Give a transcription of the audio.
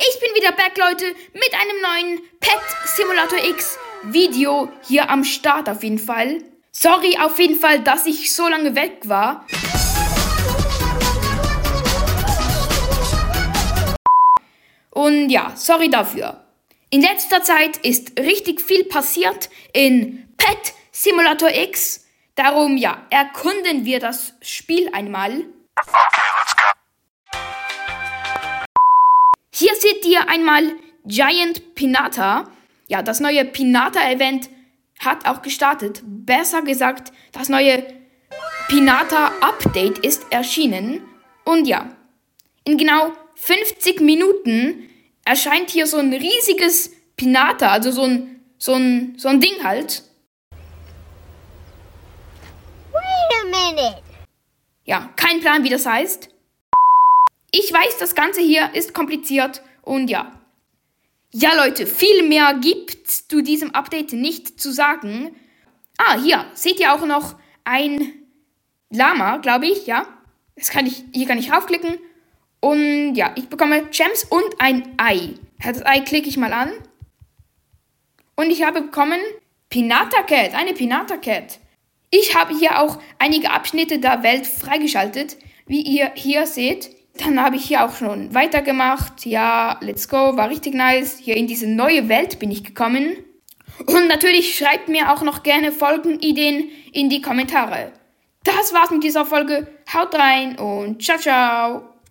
Ich bin wieder back, Leute, mit einem neuen Pet Simulator X Video hier am Start auf jeden Fall. Sorry auf jeden Fall, dass ich so lange weg war. Und ja, sorry dafür. In letzter Zeit ist richtig viel passiert in Pet Simulator X. Darum ja, erkunden wir das Spiel einmal. Seht ihr einmal Giant Pinata. Ja, das neue Pinata-Event hat auch gestartet. Besser gesagt, das neue Pinata-Update ist erschienen. Und ja, in genau 50 Minuten erscheint hier so ein riesiges Pinata, also so ein, so ein, so ein Ding halt. Wait a minute. Ja, kein Plan, wie das heißt. Ich weiß, das Ganze hier ist kompliziert und ja. Ja, Leute, viel mehr gibt zu diesem Update nicht zu sagen. Ah, hier seht ihr auch noch ein Lama, glaube ich, ja. Das kann ich, hier kann ich raufklicken. Und ja, ich bekomme Gems und ein Ei. Das Ei klicke ich mal an. Und ich habe bekommen Pinata Cat, eine Pinata Cat. Ich habe hier auch einige Abschnitte der Welt freigeschaltet, wie ihr hier seht. Dann habe ich hier auch schon weitergemacht. Ja, let's go, war richtig nice. Hier in diese neue Welt bin ich gekommen. Und natürlich schreibt mir auch noch gerne Folgenideen in die Kommentare. Das war's mit dieser Folge. Haut rein und ciao, ciao.